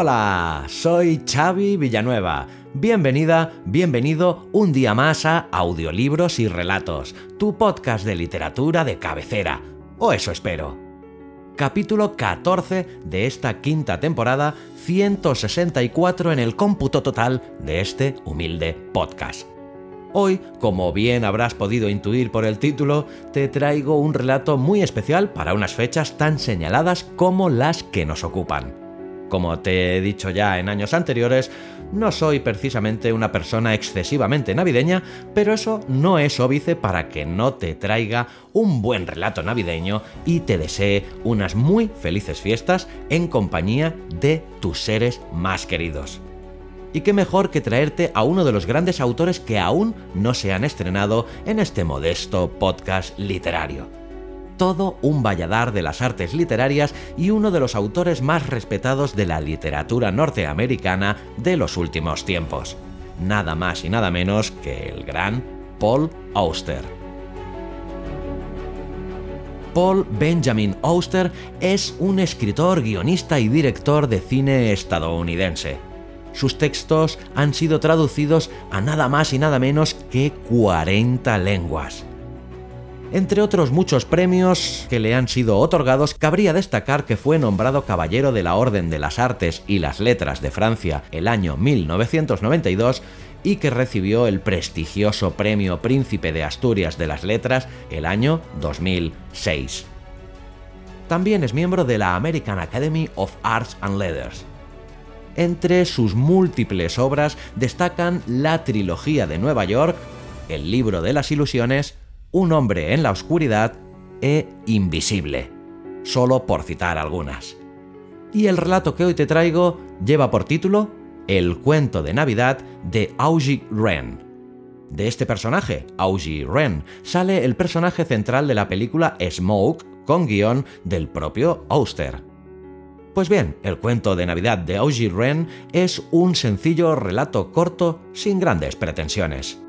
Hola, soy Xavi Villanueva. Bienvenida, bienvenido un día más a Audiolibros y Relatos, tu podcast de literatura de cabecera. O eso espero. Capítulo 14 de esta quinta temporada, 164 en el cómputo total de este humilde podcast. Hoy, como bien habrás podido intuir por el título, te traigo un relato muy especial para unas fechas tan señaladas como las que nos ocupan. Como te he dicho ya en años anteriores, no soy precisamente una persona excesivamente navideña, pero eso no es óbice para que no te traiga un buen relato navideño y te desee unas muy felices fiestas en compañía de tus seres más queridos. Y qué mejor que traerte a uno de los grandes autores que aún no se han estrenado en este modesto podcast literario todo un valladar de las artes literarias y uno de los autores más respetados de la literatura norteamericana de los últimos tiempos. Nada más y nada menos que el gran Paul Auster. Paul Benjamin Auster es un escritor, guionista y director de cine estadounidense. Sus textos han sido traducidos a nada más y nada menos que 40 lenguas. Entre otros muchos premios que le han sido otorgados, cabría destacar que fue nombrado Caballero de la Orden de las Artes y las Letras de Francia el año 1992 y que recibió el prestigioso Premio Príncipe de Asturias de las Letras el año 2006. También es miembro de la American Academy of Arts and Letters. Entre sus múltiples obras destacan la trilogía de Nueva York, El libro de las ilusiones, un hombre en la oscuridad e Invisible, solo por citar algunas. Y el relato que hoy te traigo lleva por título El cuento de Navidad de Augie Ren. De este personaje, Augie Ren, sale el personaje central de la película Smoke, con guion del propio Auster. Pues bien, el cuento de Navidad de Augie Ren es un sencillo relato corto sin grandes pretensiones.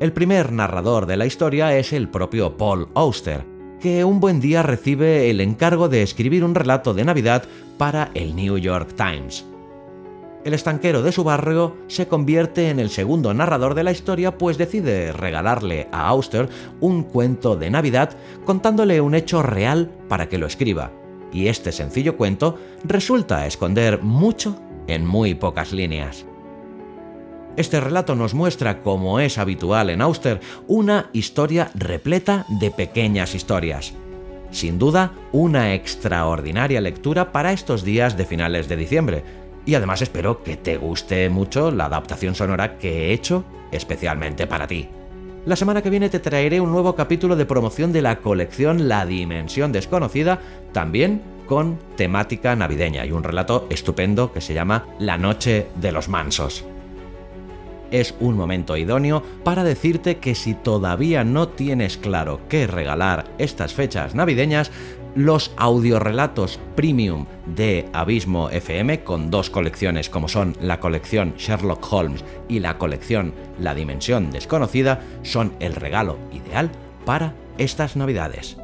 El primer narrador de la historia es el propio Paul Auster, que un buen día recibe el encargo de escribir un relato de Navidad para el New York Times. El estanquero de su barrio se convierte en el segundo narrador de la historia, pues decide regalarle a Auster un cuento de Navidad contándole un hecho real para que lo escriba. Y este sencillo cuento resulta esconder mucho en muy pocas líneas. Este relato nos muestra, como es habitual en Auster, una historia repleta de pequeñas historias. Sin duda, una extraordinaria lectura para estos días de finales de diciembre. Y además espero que te guste mucho la adaptación sonora que he hecho especialmente para ti. La semana que viene te traeré un nuevo capítulo de promoción de la colección La Dimensión Desconocida, también con temática navideña y un relato estupendo que se llama La Noche de los Mansos es un momento idóneo para decirte que si todavía no tienes claro qué regalar estas fechas navideñas, los audiorelatos premium de Abismo FM, con dos colecciones como son la colección Sherlock Holmes y la colección La Dimensión Desconocida, son el regalo ideal para estas navidades.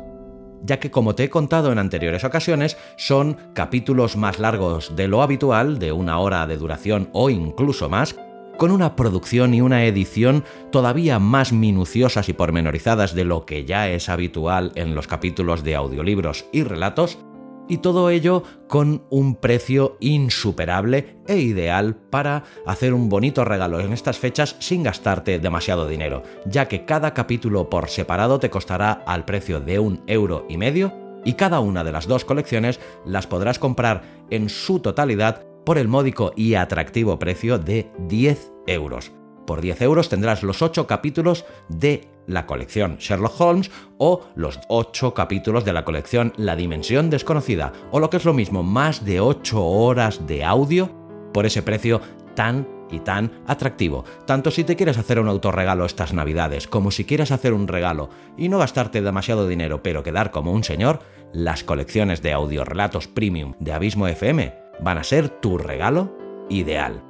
Ya que como te he contado en anteriores ocasiones, son capítulos más largos de lo habitual, de una hora de duración o incluso más, con una producción y una edición todavía más minuciosas y pormenorizadas de lo que ya es habitual en los capítulos de audiolibros y relatos, y todo ello con un precio insuperable e ideal para hacer un bonito regalo en estas fechas sin gastarte demasiado dinero, ya que cada capítulo por separado te costará al precio de un euro y medio y cada una de las dos colecciones las podrás comprar en su totalidad por el módico y atractivo precio de 10 euros. Por 10 euros tendrás los 8 capítulos de la colección Sherlock Holmes o los 8 capítulos de la colección La Dimensión Desconocida, o lo que es lo mismo, más de 8 horas de audio por ese precio tan y tan atractivo. Tanto si te quieres hacer un autorregalo estas navidades, como si quieres hacer un regalo y no gastarte demasiado dinero pero quedar como un señor, las colecciones de audiorelatos premium de Abismo FM van a ser tu regalo ideal.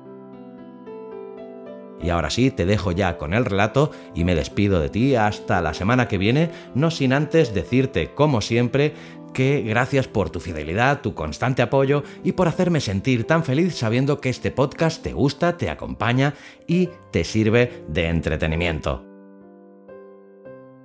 Y ahora sí, te dejo ya con el relato y me despido de ti hasta la semana que viene, no sin antes decirte, como siempre, que gracias por tu fidelidad, tu constante apoyo y por hacerme sentir tan feliz sabiendo que este podcast te gusta, te acompaña y te sirve de entretenimiento.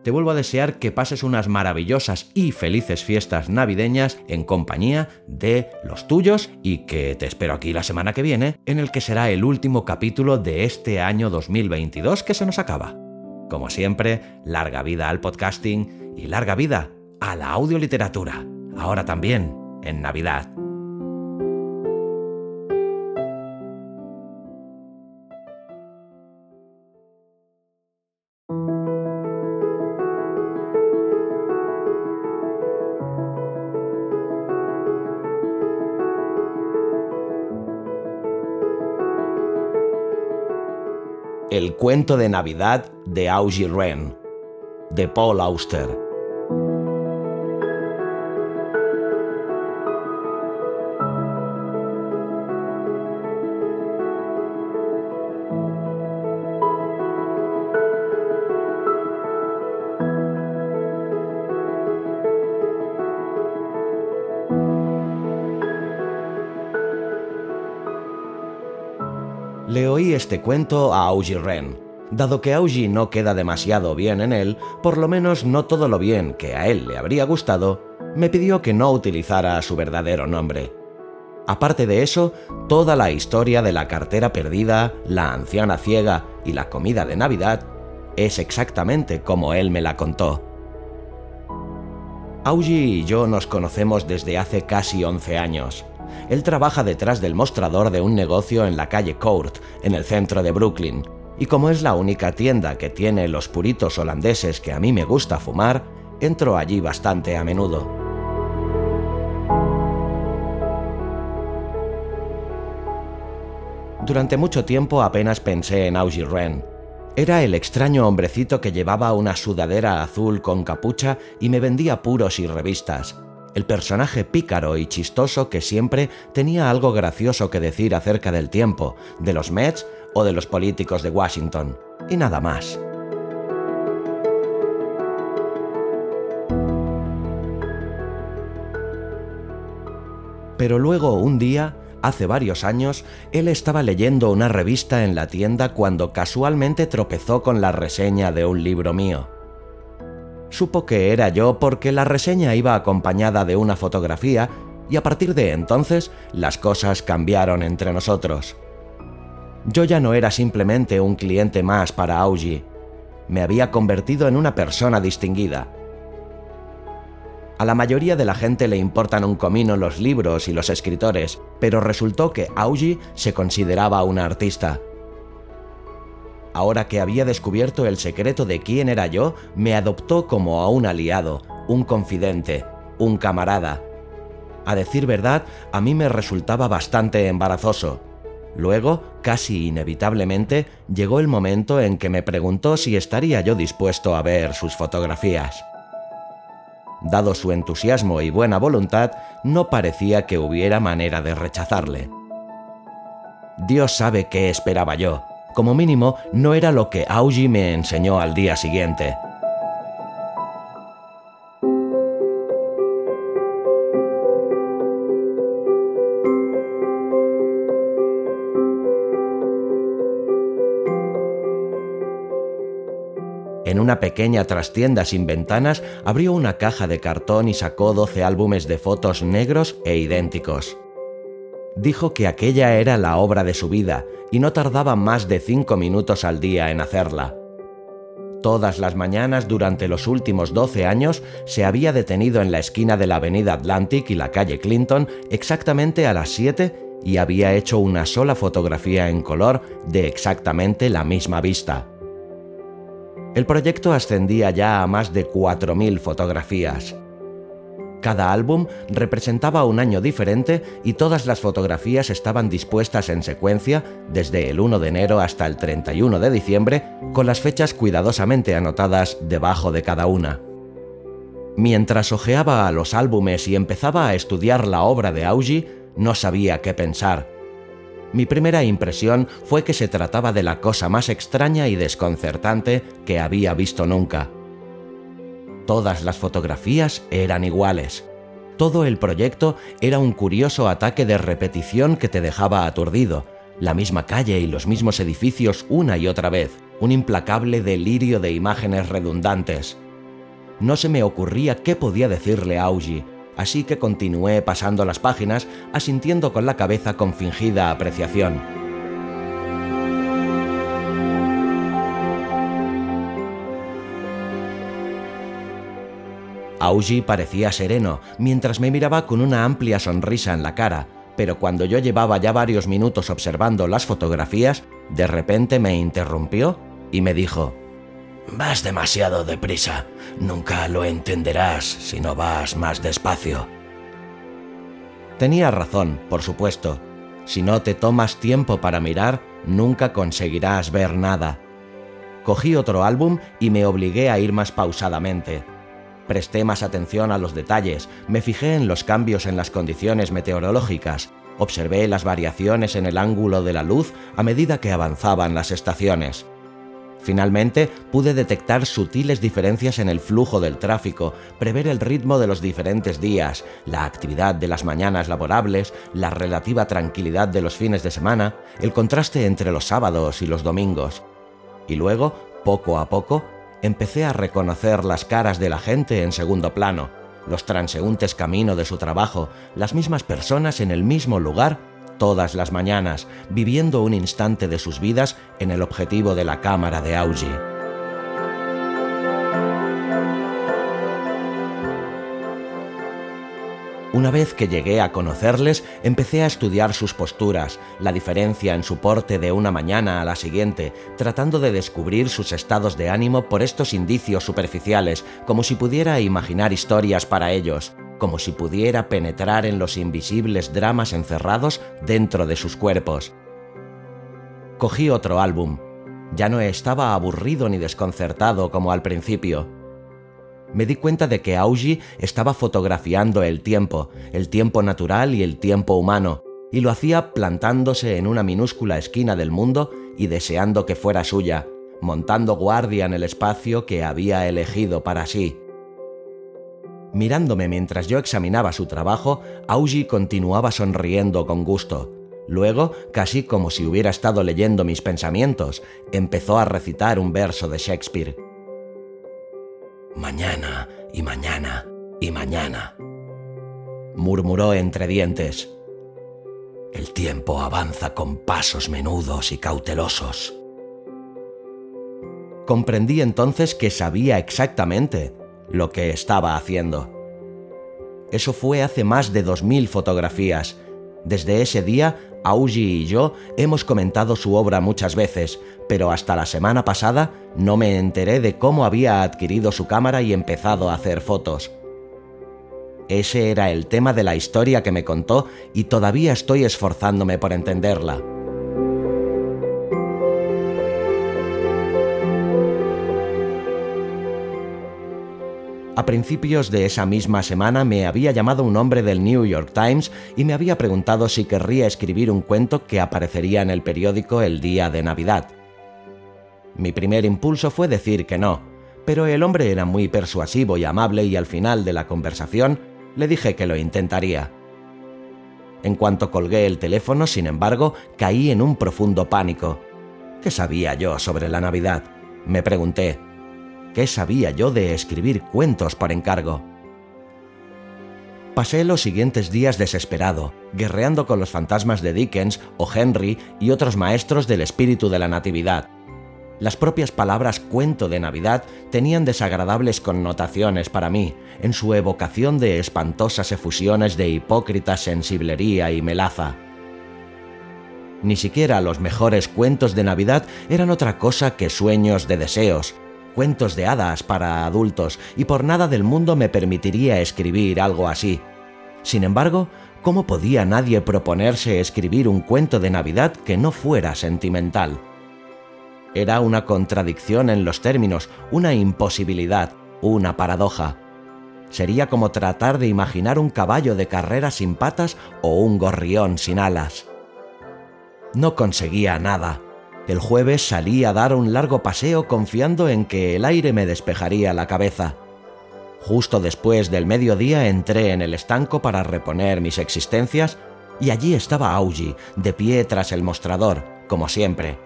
Te vuelvo a desear que pases unas maravillosas y felices fiestas navideñas en compañía de los tuyos y que te espero aquí la semana que viene en el que será el último capítulo de este año 2022 que se nos acaba. Como siempre, larga vida al podcasting y larga vida a la audioliteratura, ahora también en Navidad. El cuento de Navidad de Augie Ren, de Paul Auster. Este cuento a Augie Ren. Dado que Augie no queda demasiado bien en él, por lo menos no todo lo bien que a él le habría gustado, me pidió que no utilizara su verdadero nombre. Aparte de eso, toda la historia de la cartera perdida, la anciana ciega y la comida de Navidad es exactamente como él me la contó. Augie y yo nos conocemos desde hace casi 11 años. Él trabaja detrás del mostrador de un negocio en la calle Court, en el centro de Brooklyn, y como es la única tienda que tiene los puritos holandeses que a mí me gusta fumar, entro allí bastante a menudo. Durante mucho tiempo apenas pensé en Augie Ren. Era el extraño hombrecito que llevaba una sudadera azul con capucha y me vendía puros y revistas el personaje pícaro y chistoso que siempre tenía algo gracioso que decir acerca del tiempo, de los Mets o de los políticos de Washington, y nada más. Pero luego un día, hace varios años, él estaba leyendo una revista en la tienda cuando casualmente tropezó con la reseña de un libro mío. Supo que era yo porque la reseña iba acompañada de una fotografía y a partir de entonces las cosas cambiaron entre nosotros. Yo ya no era simplemente un cliente más para Augie, me había convertido en una persona distinguida. A la mayoría de la gente le importan un comino los libros y los escritores, pero resultó que Augie se consideraba un artista. Ahora que había descubierto el secreto de quién era yo, me adoptó como a un aliado, un confidente, un camarada. A decir verdad, a mí me resultaba bastante embarazoso. Luego, casi inevitablemente, llegó el momento en que me preguntó si estaría yo dispuesto a ver sus fotografías. Dado su entusiasmo y buena voluntad, no parecía que hubiera manera de rechazarle. Dios sabe qué esperaba yo, como mínimo, no era lo que Augie me enseñó al día siguiente. En una pequeña trastienda sin ventanas abrió una caja de cartón y sacó 12 álbumes de fotos negros e idénticos. Dijo que aquella era la obra de su vida y no tardaba más de cinco minutos al día en hacerla. Todas las mañanas durante los últimos 12 años se había detenido en la esquina de la avenida Atlantic y la calle Clinton exactamente a las 7 y había hecho una sola fotografía en color de exactamente la misma vista. El proyecto ascendía ya a más de 4.000 fotografías. Cada álbum representaba un año diferente y todas las fotografías estaban dispuestas en secuencia desde el 1 de enero hasta el 31 de diciembre, con las fechas cuidadosamente anotadas debajo de cada una. Mientras hojeaba los álbumes y empezaba a estudiar la obra de Augie, no sabía qué pensar. Mi primera impresión fue que se trataba de la cosa más extraña y desconcertante que había visto nunca. Todas las fotografías eran iguales. Todo el proyecto era un curioso ataque de repetición que te dejaba aturdido. La misma calle y los mismos edificios una y otra vez. Un implacable delirio de imágenes redundantes. No se me ocurría qué podía decirle a Augie, así que continué pasando las páginas, asintiendo con la cabeza con fingida apreciación. Augie parecía sereno, mientras me miraba con una amplia sonrisa en la cara, pero cuando yo llevaba ya varios minutos observando las fotografías, de repente me interrumpió y me dijo, Vas demasiado deprisa, nunca lo entenderás si no vas más despacio. Tenía razón, por supuesto. Si no te tomas tiempo para mirar, nunca conseguirás ver nada. Cogí otro álbum y me obligué a ir más pausadamente. Presté más atención a los detalles, me fijé en los cambios en las condiciones meteorológicas, observé las variaciones en el ángulo de la luz a medida que avanzaban las estaciones. Finalmente, pude detectar sutiles diferencias en el flujo del tráfico, prever el ritmo de los diferentes días, la actividad de las mañanas laborables, la relativa tranquilidad de los fines de semana, el contraste entre los sábados y los domingos. Y luego, poco a poco, empecé a reconocer las caras de la gente en segundo plano, los transeúntes camino de su trabajo, las mismas personas en el mismo lugar todas las mañanas, viviendo un instante de sus vidas en el objetivo de la cámara de Augie. Una vez que llegué a conocerles, empecé a estudiar sus posturas, la diferencia en su porte de una mañana a la siguiente, tratando de descubrir sus estados de ánimo por estos indicios superficiales, como si pudiera imaginar historias para ellos, como si pudiera penetrar en los invisibles dramas encerrados dentro de sus cuerpos. Cogí otro álbum. Ya no estaba aburrido ni desconcertado como al principio me di cuenta de que Augie estaba fotografiando el tiempo, el tiempo natural y el tiempo humano, y lo hacía plantándose en una minúscula esquina del mundo y deseando que fuera suya, montando guardia en el espacio que había elegido para sí. Mirándome mientras yo examinaba su trabajo, Augie continuaba sonriendo con gusto. Luego, casi como si hubiera estado leyendo mis pensamientos, empezó a recitar un verso de Shakespeare mañana y mañana y mañana. Murmuró entre dientes. El tiempo avanza con pasos menudos y cautelosos. Comprendí entonces que sabía exactamente lo que estaba haciendo. Eso fue hace más de dos mil fotografías. Desde ese día Augie y yo hemos comentado su obra muchas veces, pero hasta la semana pasada no me enteré de cómo había adquirido su cámara y empezado a hacer fotos. Ese era el tema de la historia que me contó y todavía estoy esforzándome por entenderla. A principios de esa misma semana me había llamado un hombre del New York Times y me había preguntado si querría escribir un cuento que aparecería en el periódico el día de Navidad. Mi primer impulso fue decir que no, pero el hombre era muy persuasivo y amable y al final de la conversación le dije que lo intentaría. En cuanto colgué el teléfono, sin embargo, caí en un profundo pánico. ¿Qué sabía yo sobre la Navidad? Me pregunté. ¿Qué sabía yo de escribir cuentos por encargo? Pasé los siguientes días desesperado, guerreando con los fantasmas de Dickens o Henry y otros maestros del espíritu de la Natividad. Las propias palabras cuento de Navidad tenían desagradables connotaciones para mí, en su evocación de espantosas efusiones de hipócrita sensiblería y melaza. Ni siquiera los mejores cuentos de Navidad eran otra cosa que sueños de deseos, cuentos de hadas para adultos, y por nada del mundo me permitiría escribir algo así. Sin embargo, ¿cómo podía nadie proponerse escribir un cuento de Navidad que no fuera sentimental? Era una contradicción en los términos, una imposibilidad, una paradoja. Sería como tratar de imaginar un caballo de carrera sin patas o un gorrión sin alas. No conseguía nada. El jueves salí a dar un largo paseo confiando en que el aire me despejaría la cabeza. Justo después del mediodía entré en el estanco para reponer mis existencias y allí estaba Augie, de pie tras el mostrador, como siempre.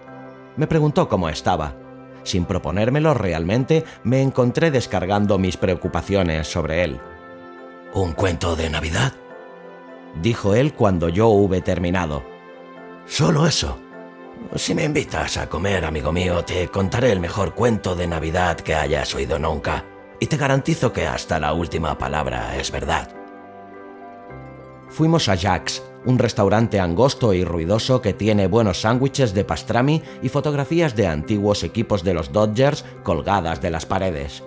Me preguntó cómo estaba. Sin proponérmelo realmente, me encontré descargando mis preocupaciones sobre él. ¿Un cuento de Navidad? dijo él cuando yo hube terminado. Solo eso. Si me invitas a comer, amigo mío, te contaré el mejor cuento de Navidad que hayas oído nunca. Y te garantizo que hasta la última palabra es verdad. Fuimos a Jack's, un restaurante angosto y ruidoso que tiene buenos sándwiches de pastrami y fotografías de antiguos equipos de los Dodgers colgadas de las paredes.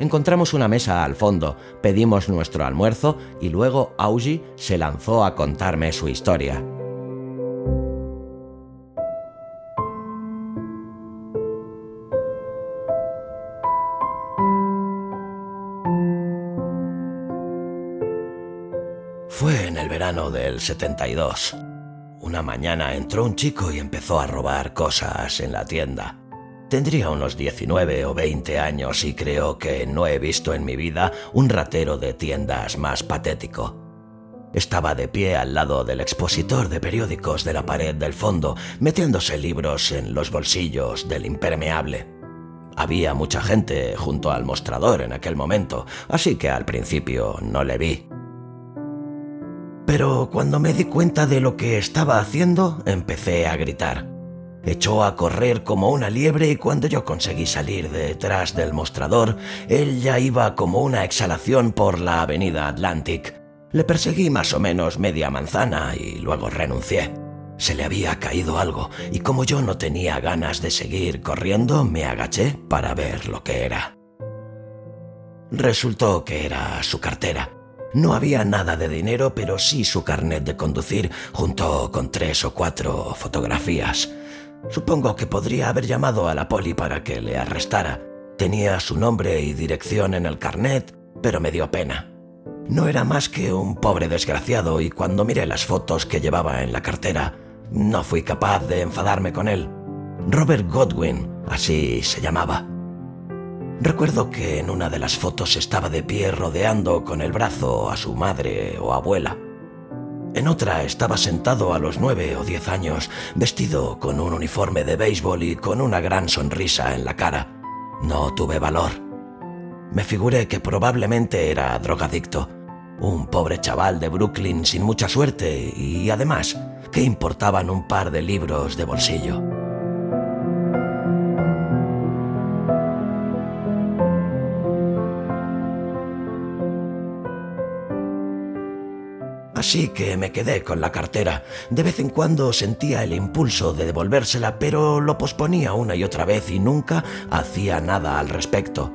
Encontramos una mesa al fondo, pedimos nuestro almuerzo y luego Augie se lanzó a contarme su historia. Del 72. Una mañana entró un chico y empezó a robar cosas en la tienda. Tendría unos 19 o 20 años y creo que no he visto en mi vida un ratero de tiendas más patético. Estaba de pie al lado del expositor de periódicos de la pared del fondo, metiéndose libros en los bolsillos del impermeable. Había mucha gente junto al mostrador en aquel momento, así que al principio no le vi. Pero cuando me di cuenta de lo que estaba haciendo, empecé a gritar. Echó a correr como una liebre y cuando yo conseguí salir detrás del mostrador, él ya iba como una exhalación por la avenida Atlantic. Le perseguí más o menos media manzana y luego renuncié. Se le había caído algo y como yo no tenía ganas de seguir corriendo, me agaché para ver lo que era. Resultó que era su cartera. No había nada de dinero, pero sí su carnet de conducir junto con tres o cuatro fotografías. Supongo que podría haber llamado a la poli para que le arrestara. Tenía su nombre y dirección en el carnet, pero me dio pena. No era más que un pobre desgraciado y cuando miré las fotos que llevaba en la cartera, no fui capaz de enfadarme con él. Robert Godwin, así se llamaba. Recuerdo que en una de las fotos estaba de pie rodeando con el brazo a su madre o abuela. En otra estaba sentado a los nueve o diez años, vestido con un uniforme de béisbol y con una gran sonrisa en la cara. No tuve valor. Me figuré que probablemente era drogadicto, un pobre chaval de Brooklyn sin mucha suerte y además, ¿qué importaban un par de libros de bolsillo? Así que me quedé con la cartera. De vez en cuando sentía el impulso de devolvérsela, pero lo posponía una y otra vez y nunca hacía nada al respecto.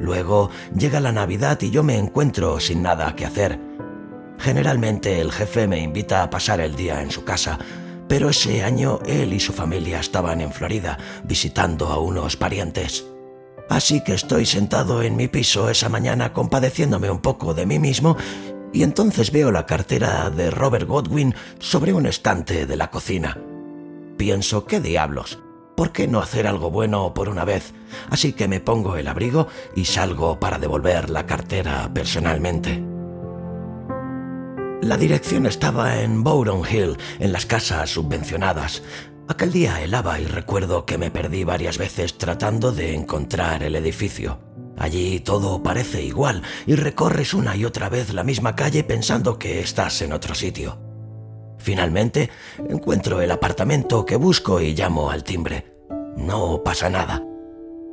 Luego llega la Navidad y yo me encuentro sin nada que hacer. Generalmente el jefe me invita a pasar el día en su casa, pero ese año él y su familia estaban en Florida visitando a unos parientes. Así que estoy sentado en mi piso esa mañana compadeciéndome un poco de mí mismo y entonces veo la cartera de Robert Godwin sobre un estante de la cocina. Pienso, ¿qué diablos? ¿Por qué no hacer algo bueno por una vez? Así que me pongo el abrigo y salgo para devolver la cartera personalmente. La dirección estaba en Bowron Hill, en las casas subvencionadas. Aquel día helaba y recuerdo que me perdí varias veces tratando de encontrar el edificio. Allí todo parece igual y recorres una y otra vez la misma calle pensando que estás en otro sitio. Finalmente, encuentro el apartamento que busco y llamo al timbre. No pasa nada.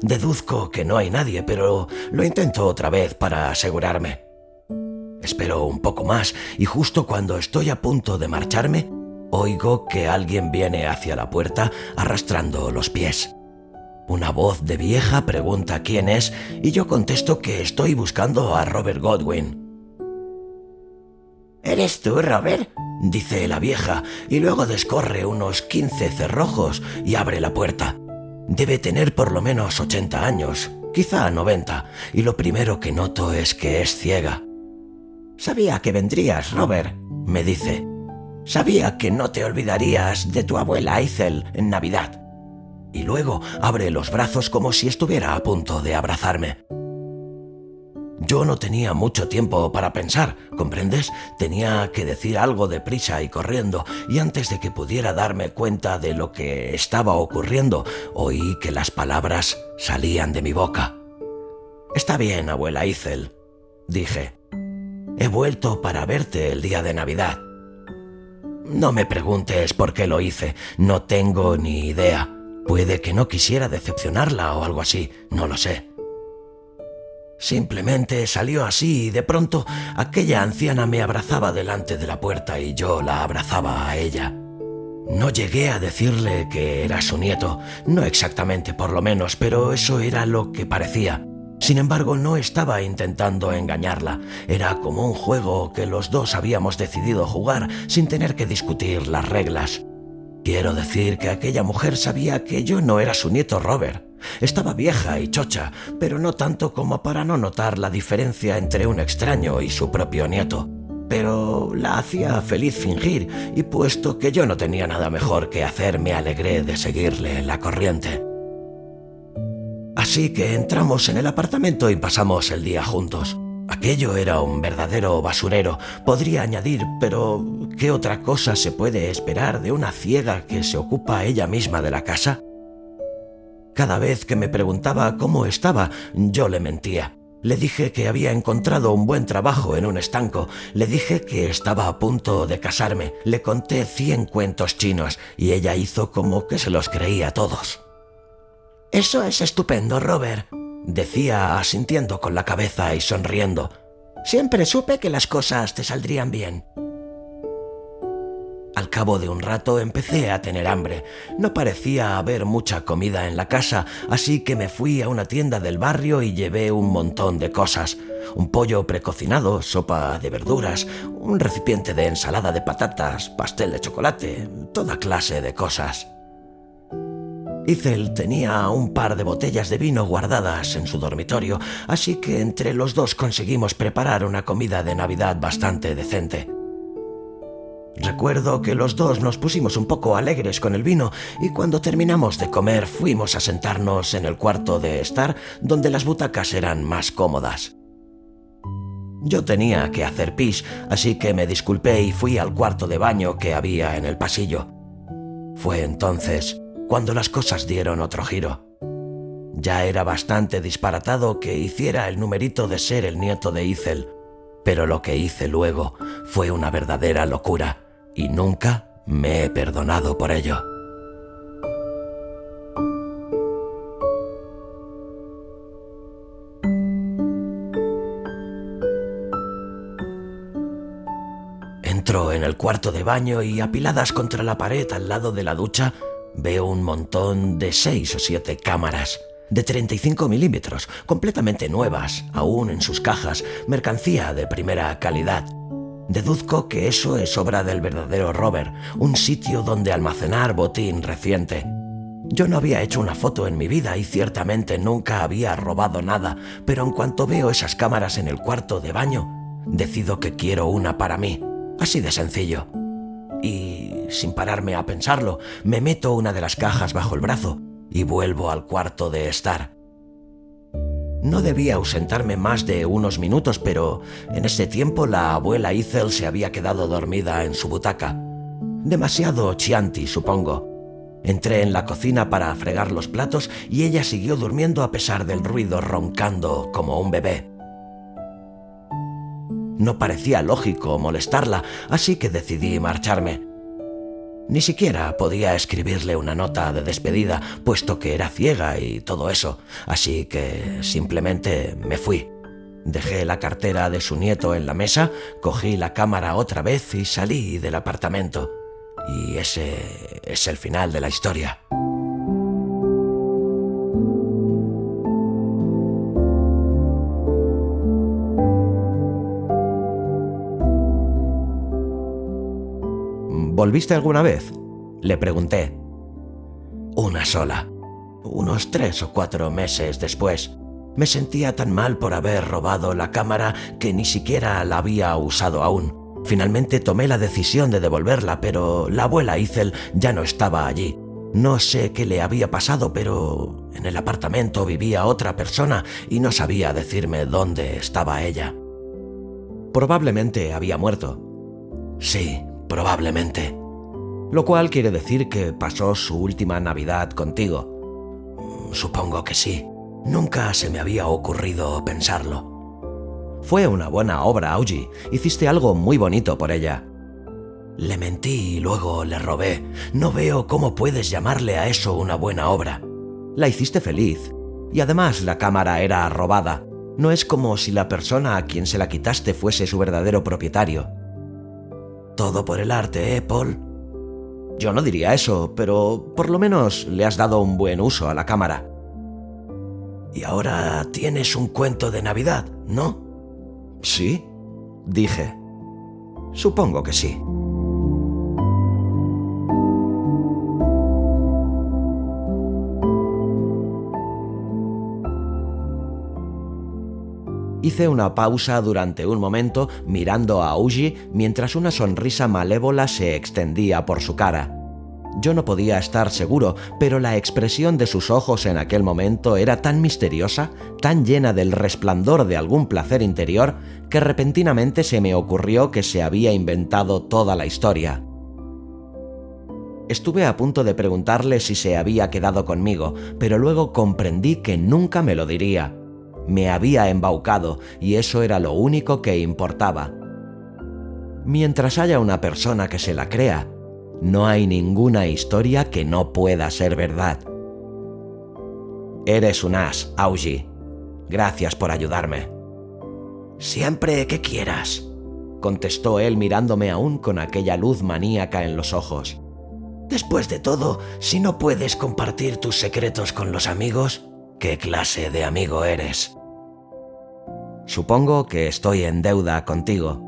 Deduzco que no hay nadie, pero lo intento otra vez para asegurarme. Espero un poco más y justo cuando estoy a punto de marcharme, oigo que alguien viene hacia la puerta arrastrando los pies. Una voz de vieja pregunta quién es y yo contesto que estoy buscando a Robert Godwin. ¿Eres tú, Robert? dice la vieja y luego descorre unos 15 cerrojos y abre la puerta. Debe tener por lo menos 80 años, quizá 90, y lo primero que noto es que es ciega. Sabía que vendrías, Robert, me dice. Sabía que no te olvidarías de tu abuela Ethel en Navidad y luego abre los brazos como si estuviera a punto de abrazarme. Yo no tenía mucho tiempo para pensar, ¿comprendes? Tenía que decir algo de prisa y corriendo, y antes de que pudiera darme cuenta de lo que estaba ocurriendo, oí que las palabras salían de mi boca. Está bien, abuela Ethel, dije. He vuelto para verte el día de Navidad. No me preguntes por qué lo hice, no tengo ni idea. Puede que no quisiera decepcionarla o algo así, no lo sé. Simplemente salió así y de pronto aquella anciana me abrazaba delante de la puerta y yo la abrazaba a ella. No llegué a decirle que era su nieto, no exactamente por lo menos, pero eso era lo que parecía. Sin embargo, no estaba intentando engañarla, era como un juego que los dos habíamos decidido jugar sin tener que discutir las reglas. Quiero decir que aquella mujer sabía que yo no era su nieto Robert. Estaba vieja y chocha, pero no tanto como para no notar la diferencia entre un extraño y su propio nieto. Pero la hacía feliz fingir, y puesto que yo no tenía nada mejor que hacer, me alegré de seguirle la corriente. Así que entramos en el apartamento y pasamos el día juntos. Aquello era un verdadero basurero, podría añadir, pero ¿qué otra cosa se puede esperar de una ciega que se ocupa ella misma de la casa? Cada vez que me preguntaba cómo estaba, yo le mentía. Le dije que había encontrado un buen trabajo en un estanco, le dije que estaba a punto de casarme, le conté cien cuentos chinos y ella hizo como que se los creía todos. Eso es estupendo, Robert, decía asintiendo con la cabeza y sonriendo. Siempre supe que las cosas te saldrían bien. Al cabo de un rato empecé a tener hambre. No parecía haber mucha comida en la casa, así que me fui a una tienda del barrio y llevé un montón de cosas. Un pollo precocinado, sopa de verduras, un recipiente de ensalada de patatas, pastel de chocolate, toda clase de cosas. Ethel tenía un par de botellas de vino guardadas en su dormitorio, así que entre los dos conseguimos preparar una comida de Navidad bastante decente. Recuerdo que los dos nos pusimos un poco alegres con el vino y cuando terminamos de comer fuimos a sentarnos en el cuarto de estar donde las butacas eran más cómodas. Yo tenía que hacer pis, así que me disculpé y fui al cuarto de baño que había en el pasillo. Fue entonces cuando las cosas dieron otro giro. Ya era bastante disparatado que hiciera el numerito de ser el nieto de Ethel, pero lo que hice luego fue una verdadera locura y nunca me he perdonado por ello. Entro en el cuarto de baño y apiladas contra la pared al lado de la ducha veo un montón de seis o siete cámaras de 35 milímetros, completamente nuevas, aún en sus cajas, mercancía de primera calidad. Deduzco que eso es obra del verdadero Robert, un sitio donde almacenar botín reciente. Yo no había hecho una foto en mi vida y ciertamente nunca había robado nada, pero en cuanto veo esas cámaras en el cuarto de baño, decido que quiero una para mí. Así de sencillo sin pararme a pensarlo, me meto una de las cajas bajo el brazo y vuelvo al cuarto de estar. No debía ausentarme más de unos minutos, pero en ese tiempo la abuela Ethel se había quedado dormida en su butaca. Demasiado chianti, supongo. Entré en la cocina para fregar los platos y ella siguió durmiendo a pesar del ruido roncando como un bebé. No parecía lógico molestarla, así que decidí marcharme. Ni siquiera podía escribirle una nota de despedida, puesto que era ciega y todo eso, así que simplemente me fui. Dejé la cartera de su nieto en la mesa, cogí la cámara otra vez y salí del apartamento. Y ese es el final de la historia. ¿Volviste alguna vez? Le pregunté. Una sola. Unos tres o cuatro meses después. Me sentía tan mal por haber robado la cámara que ni siquiera la había usado aún. Finalmente tomé la decisión de devolverla, pero la abuela Ethel ya no estaba allí. No sé qué le había pasado, pero en el apartamento vivía otra persona y no sabía decirme dónde estaba ella. Probablemente había muerto. Sí, probablemente. Lo cual quiere decir que pasó su última Navidad contigo. Supongo que sí. Nunca se me había ocurrido pensarlo. Fue una buena obra, Augie. Hiciste algo muy bonito por ella. Le mentí y luego le robé. No veo cómo puedes llamarle a eso una buena obra. La hiciste feliz. Y además la cámara era robada. No es como si la persona a quien se la quitaste fuese su verdadero propietario. Todo por el arte, ¿eh, Paul? Yo no diría eso, pero por lo menos le has dado un buen uso a la cámara. Y ahora tienes un cuento de Navidad, ¿no? Sí, dije. Supongo que sí. Hice una pausa durante un momento mirando a Uji mientras una sonrisa malévola se extendía por su cara. Yo no podía estar seguro, pero la expresión de sus ojos en aquel momento era tan misteriosa, tan llena del resplandor de algún placer interior, que repentinamente se me ocurrió que se había inventado toda la historia. Estuve a punto de preguntarle si se había quedado conmigo, pero luego comprendí que nunca me lo diría me había embaucado y eso era lo único que importaba. Mientras haya una persona que se la crea, no hay ninguna historia que no pueda ser verdad. Eres un as, Augie. Gracias por ayudarme. Siempre que quieras, contestó él mirándome aún con aquella luz maníaca en los ojos. Después de todo, si no puedes compartir tus secretos con los amigos, ¿qué clase de amigo eres? Supongo que estoy en deuda contigo.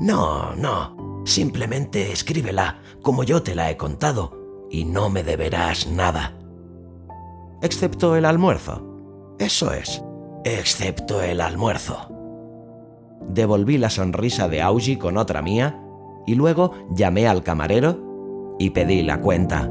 No, no. Simplemente escríbela como yo te la he contado y no me deberás nada. Excepto el almuerzo. Eso es. Excepto el almuerzo. Devolví la sonrisa de Augie con otra mía y luego llamé al camarero y pedí la cuenta.